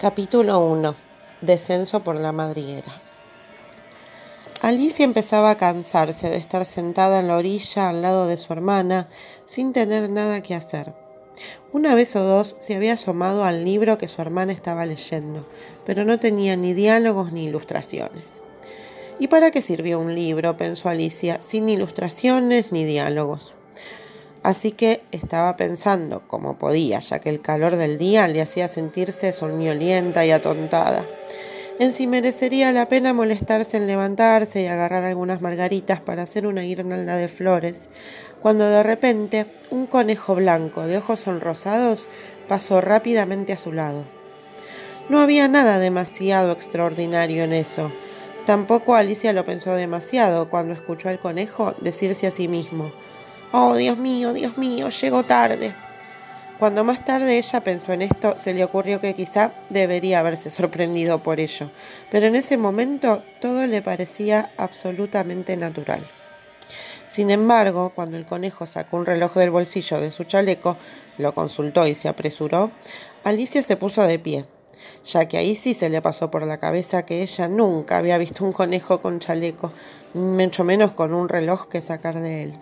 Capítulo 1. Descenso por la madriguera. Alicia empezaba a cansarse de estar sentada en la orilla al lado de su hermana sin tener nada que hacer. Una vez o dos se había asomado al libro que su hermana estaba leyendo, pero no tenía ni diálogos ni ilustraciones. ¿Y para qué sirvió un libro? pensó Alicia, sin ilustraciones ni diálogos. Así que estaba pensando como podía, ya que el calor del día le hacía sentirse soñolienta y atontada. En si merecería la pena molestarse en levantarse y agarrar algunas margaritas para hacer una guirnalda de flores, cuando de repente un conejo blanco de ojos sonrosados pasó rápidamente a su lado. No había nada demasiado extraordinario en eso. Tampoco Alicia lo pensó demasiado cuando escuchó al conejo decirse a sí mismo Oh, Dios mío, Dios mío, llego tarde. Cuando más tarde ella pensó en esto, se le ocurrió que quizá debería haberse sorprendido por ello, pero en ese momento todo le parecía absolutamente natural. Sin embargo, cuando el conejo sacó un reloj del bolsillo de su chaleco, lo consultó y se apresuró, Alicia se puso de pie, ya que ahí sí se le pasó por la cabeza que ella nunca había visto un conejo con chaleco, mucho menos con un reloj que sacar de él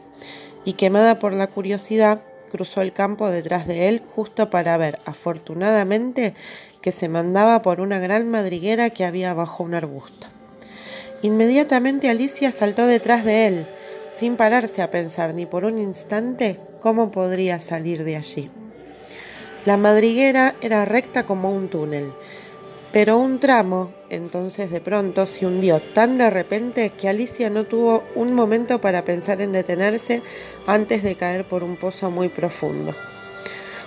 y quemada por la curiosidad, cruzó el campo detrás de él justo para ver, afortunadamente, que se mandaba por una gran madriguera que había bajo un arbusto. Inmediatamente Alicia saltó detrás de él, sin pararse a pensar ni por un instante cómo podría salir de allí. La madriguera era recta como un túnel, pero un tramo entonces de pronto se hundió tan de repente que Alicia no tuvo un momento para pensar en detenerse antes de caer por un pozo muy profundo.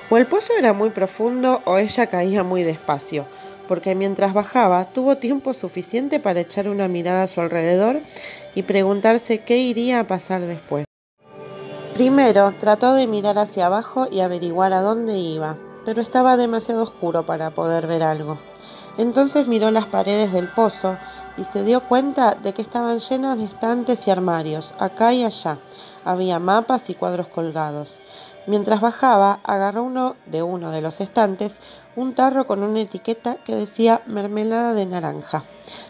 O el pozo era muy profundo o ella caía muy despacio, porque mientras bajaba tuvo tiempo suficiente para echar una mirada a su alrededor y preguntarse qué iría a pasar después. Primero trató de mirar hacia abajo y averiguar a dónde iba, pero estaba demasiado oscuro para poder ver algo. Entonces miró las paredes del pozo y se dio cuenta de que estaban llenas de estantes y armarios, acá y allá. Había mapas y cuadros colgados. Mientras bajaba, agarró uno de uno de los estantes un tarro con una etiqueta que decía mermelada de naranja,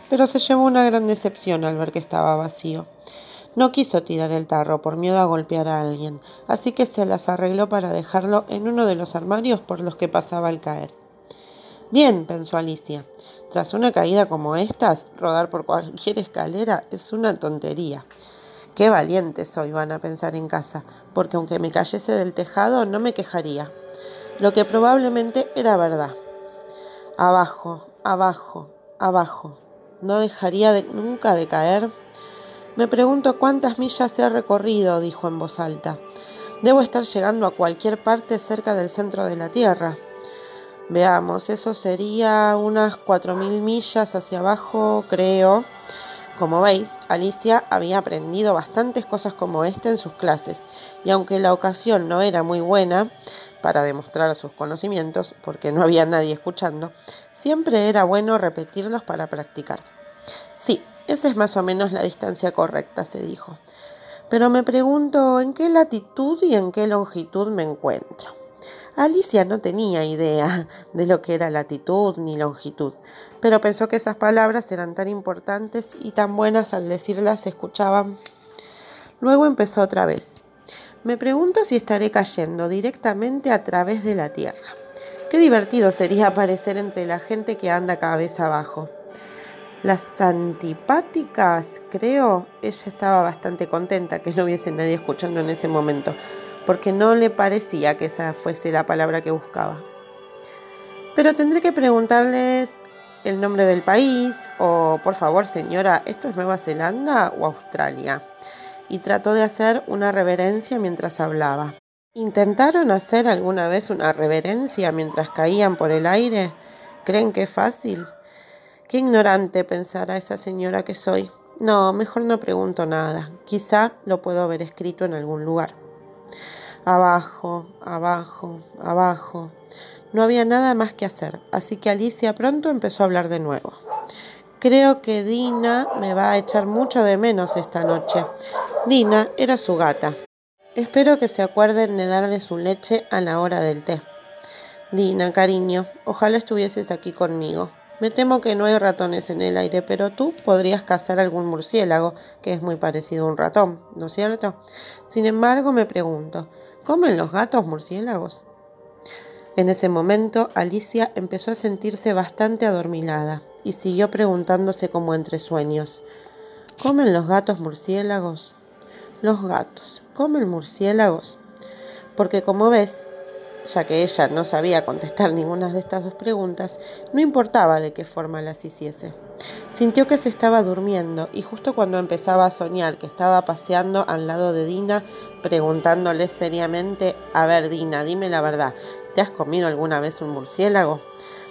pero se llevó una gran decepción al ver que estaba vacío. No quiso tirar el tarro por miedo a golpear a alguien, así que se las arregló para dejarlo en uno de los armarios por los que pasaba al caer. Bien, pensó Alicia, tras una caída como estas, rodar por cualquier escalera es una tontería. Qué valiente soy, van a pensar en casa, porque aunque me cayese del tejado no me quejaría. Lo que probablemente era verdad. Abajo, abajo, abajo. ¿No dejaría nunca de caer? Me pregunto cuántas millas he recorrido, dijo en voz alta. Debo estar llegando a cualquier parte cerca del centro de la Tierra. Veamos, eso sería unas 4.000 millas hacia abajo, creo. Como veis, Alicia había aprendido bastantes cosas como esta en sus clases, y aunque la ocasión no era muy buena para demostrar sus conocimientos, porque no había nadie escuchando, siempre era bueno repetirlos para practicar. Sí, esa es más o menos la distancia correcta, se dijo. Pero me pregunto en qué latitud y en qué longitud me encuentro. Alicia no tenía idea de lo que era latitud ni longitud, pero pensó que esas palabras eran tan importantes y tan buenas al decirlas se escuchaban. Luego empezó otra vez. Me pregunto si estaré cayendo directamente a través de la Tierra. Qué divertido sería aparecer entre la gente que anda cabeza abajo. Las antipáticas, creo, ella estaba bastante contenta que no hubiese nadie escuchando en ese momento porque no le parecía que esa fuese la palabra que buscaba. Pero tendré que preguntarles el nombre del país o, por favor, señora, ¿esto es Nueva Zelanda o Australia? Y trató de hacer una reverencia mientras hablaba. ¿Intentaron hacer alguna vez una reverencia mientras caían por el aire? ¿Creen que es fácil? Qué ignorante pensará esa señora que soy. No, mejor no pregunto nada. Quizá lo puedo haber escrito en algún lugar. Abajo, abajo, abajo. No había nada más que hacer, así que Alicia pronto empezó a hablar de nuevo. Creo que Dina me va a echar mucho de menos esta noche. Dina era su gata. Espero que se acuerden de darle su leche a la hora del té. Dina, cariño, ojalá estuvieses aquí conmigo. Me temo que no hay ratones en el aire, pero tú podrías cazar algún murciélago, que es muy parecido a un ratón, ¿no es cierto? Sin embargo, me pregunto, ¿comen los gatos murciélagos? En ese momento, Alicia empezó a sentirse bastante adormilada y siguió preguntándose como entre sueños, ¿comen los gatos murciélagos? Los gatos, ¿comen murciélagos? Porque como ves, ya que ella no sabía contestar ninguna de estas dos preguntas, no importaba de qué forma las hiciese. Sintió que se estaba durmiendo y justo cuando empezaba a soñar que estaba paseando al lado de Dina, preguntándole seriamente, a ver Dina, dime la verdad, ¿te has comido alguna vez un murciélago?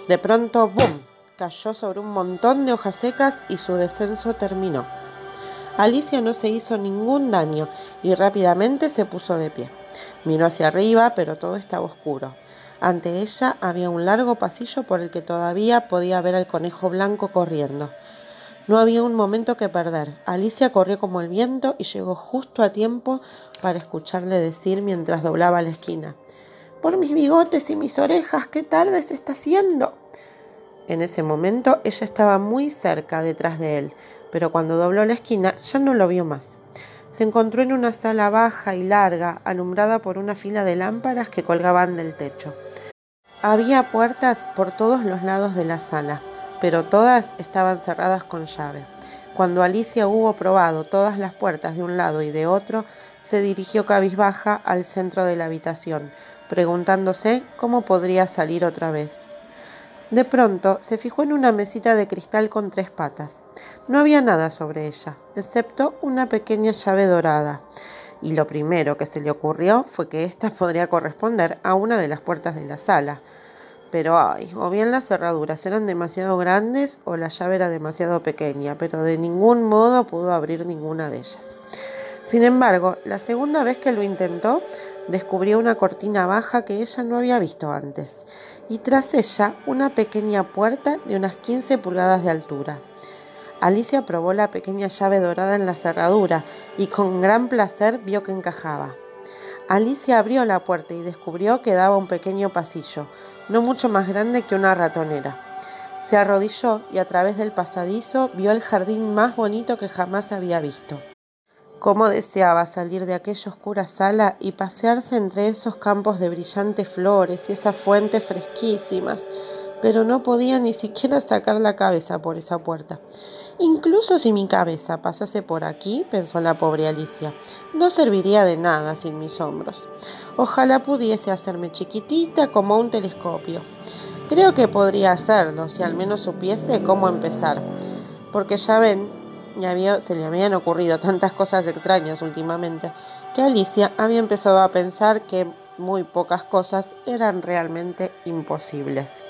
De pronto, ¡boom!, cayó sobre un montón de hojas secas y su descenso terminó. Alicia no se hizo ningún daño y rápidamente se puso de pie. Miró hacia arriba, pero todo estaba oscuro. Ante ella había un largo pasillo por el que todavía podía ver al conejo blanco corriendo. No había un momento que perder. Alicia corrió como el viento y llegó justo a tiempo para escucharle decir mientras doblaba la esquina. Por mis bigotes y mis orejas, qué tarde se está haciendo. En ese momento ella estaba muy cerca detrás de él, pero cuando dobló la esquina ya no lo vio más se encontró en una sala baja y larga, alumbrada por una fila de lámparas que colgaban del techo. Había puertas por todos los lados de la sala, pero todas estaban cerradas con llave. Cuando Alicia hubo probado todas las puertas de un lado y de otro, se dirigió cabizbaja al centro de la habitación, preguntándose cómo podría salir otra vez. De pronto se fijó en una mesita de cristal con tres patas. No había nada sobre ella, excepto una pequeña llave dorada. Y lo primero que se le ocurrió fue que ésta podría corresponder a una de las puertas de la sala. Pero ay, o bien las cerraduras eran demasiado grandes o la llave era demasiado pequeña, pero de ningún modo pudo abrir ninguna de ellas. Sin embargo, la segunda vez que lo intentó, descubrió una cortina baja que ella no había visto antes y tras ella una pequeña puerta de unas 15 pulgadas de altura. Alicia probó la pequeña llave dorada en la cerradura y con gran placer vio que encajaba. Alicia abrió la puerta y descubrió que daba un pequeño pasillo, no mucho más grande que una ratonera. Se arrodilló y a través del pasadizo vio el jardín más bonito que jamás había visto. Cómo deseaba salir de aquella oscura sala y pasearse entre esos campos de brillantes flores y esas fuentes fresquísimas, pero no podía ni siquiera sacar la cabeza por esa puerta. Incluso si mi cabeza pasase por aquí, pensó la pobre Alicia, no serviría de nada sin mis hombros. Ojalá pudiese hacerme chiquitita como un telescopio. Creo que podría hacerlo si al menos supiese cómo empezar, porque ya ven, se le habían ocurrido tantas cosas extrañas últimamente que Alicia había empezado a pensar que muy pocas cosas eran realmente imposibles.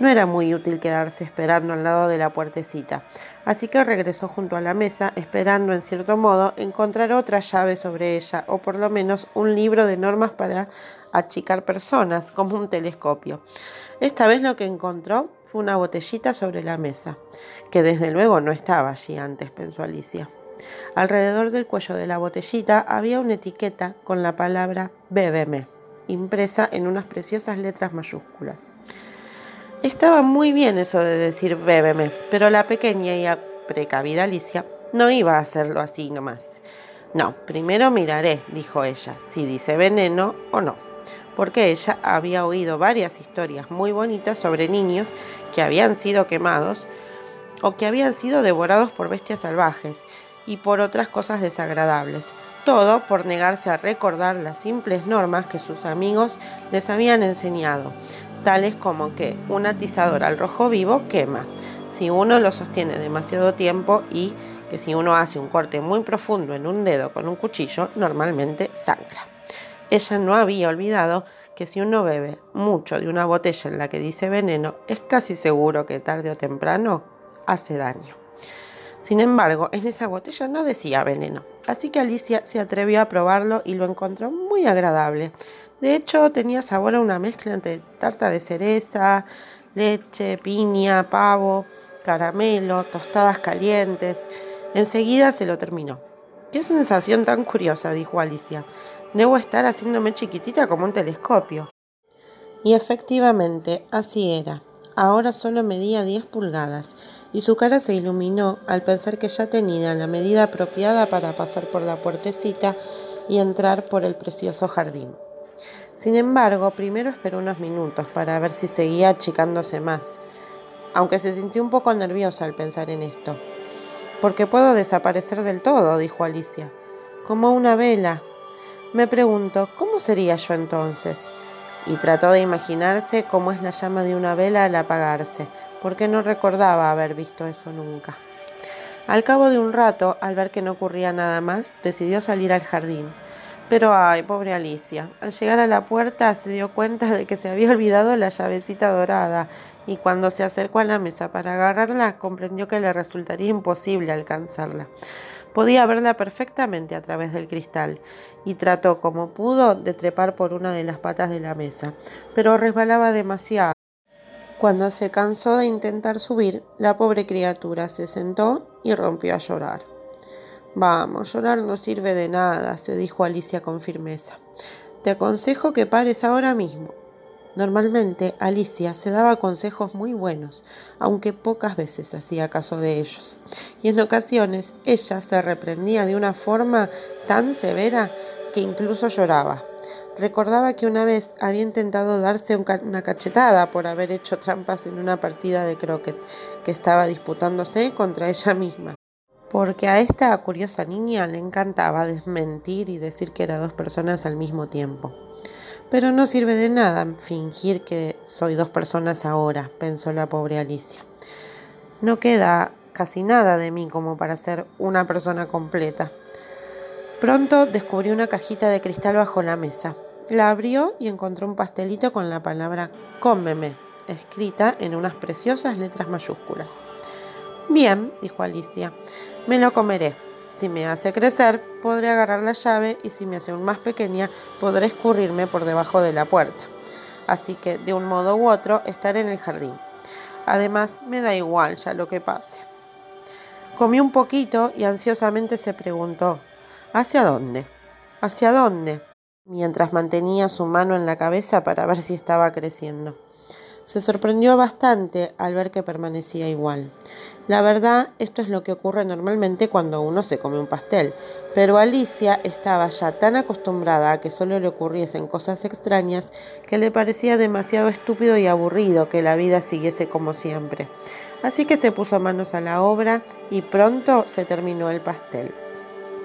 No era muy útil quedarse esperando al lado de la puertecita, así que regresó junto a la mesa, esperando en cierto modo encontrar otra llave sobre ella, o por lo menos un libro de normas para achicar personas, como un telescopio. Esta vez lo que encontró fue una botellita sobre la mesa, que desde luego no estaba allí antes, pensó Alicia. Alrededor del cuello de la botellita había una etiqueta con la palabra Bébeme, impresa en unas preciosas letras mayúsculas. Estaba muy bien eso de decir bébeme, pero la pequeña y precavida Alicia no iba a hacerlo así nomás. No, primero miraré, dijo ella, si dice veneno o no porque ella había oído varias historias muy bonitas sobre niños que habían sido quemados o que habían sido devorados por bestias salvajes y por otras cosas desagradables, todo por negarse a recordar las simples normas que sus amigos les habían enseñado, tales como que un atizador al rojo vivo quema, si uno lo sostiene demasiado tiempo y que si uno hace un corte muy profundo en un dedo con un cuchillo, normalmente sangra. Ella no había olvidado que si uno bebe mucho de una botella en la que dice veneno, es casi seguro que tarde o temprano hace daño. Sin embargo, en esa botella no decía veneno, así que Alicia se atrevió a probarlo y lo encontró muy agradable. De hecho, tenía sabor a una mezcla entre tarta de cereza, leche, piña, pavo, caramelo, tostadas calientes. Enseguida se lo terminó. Qué sensación tan curiosa, dijo Alicia. Debo estar haciéndome chiquitita como un telescopio. Y efectivamente, así era. Ahora solo medía 10 pulgadas, y su cara se iluminó al pensar que ya tenía la medida apropiada para pasar por la puertecita y entrar por el precioso jardín. Sin embargo, primero esperó unos minutos para ver si seguía achicándose más, aunque se sintió un poco nerviosa al pensar en esto. Porque puedo desaparecer del todo, dijo Alicia, como una vela. Me pregunto, ¿cómo sería yo entonces? Y trató de imaginarse cómo es la llama de una vela al apagarse, porque no recordaba haber visto eso nunca. Al cabo de un rato, al ver que no ocurría nada más, decidió salir al jardín. Pero ay, pobre Alicia, al llegar a la puerta se dio cuenta de que se había olvidado la llavecita dorada y cuando se acercó a la mesa para agarrarla comprendió que le resultaría imposible alcanzarla. Podía verla perfectamente a través del cristal y trató como pudo de trepar por una de las patas de la mesa, pero resbalaba demasiado. Cuando se cansó de intentar subir, la pobre criatura se sentó y rompió a llorar. Vamos, llorar no sirve de nada, se dijo Alicia con firmeza. Te aconsejo que pares ahora mismo. Normalmente Alicia se daba consejos muy buenos, aunque pocas veces hacía caso de ellos. Y en ocasiones ella se reprendía de una forma tan severa que incluso lloraba. Recordaba que una vez había intentado darse una cachetada por haber hecho trampas en una partida de croquet que estaba disputándose contra ella misma. Porque a esta curiosa niña le encantaba desmentir y decir que era dos personas al mismo tiempo. Pero no sirve de nada fingir que soy dos personas ahora, pensó la pobre Alicia. No queda casi nada de mí como para ser una persona completa. Pronto descubrió una cajita de cristal bajo la mesa. La abrió y encontró un pastelito con la palabra cómeme, escrita en unas preciosas letras mayúsculas. Bien, dijo Alicia, me lo comeré. Si me hace crecer, podré agarrar la llave y si me hace aún más pequeña, podré escurrirme por debajo de la puerta. Así que, de un modo u otro, estaré en el jardín. Además, me da igual ya lo que pase. Comió un poquito y ansiosamente se preguntó, ¿hacia dónde? ¿Hacia dónde? mientras mantenía su mano en la cabeza para ver si estaba creciendo. Se sorprendió bastante al ver que permanecía igual. La verdad, esto es lo que ocurre normalmente cuando uno se come un pastel, pero Alicia estaba ya tan acostumbrada a que solo le ocurriesen cosas extrañas que le parecía demasiado estúpido y aburrido que la vida siguiese como siempre. Así que se puso manos a la obra y pronto se terminó el pastel.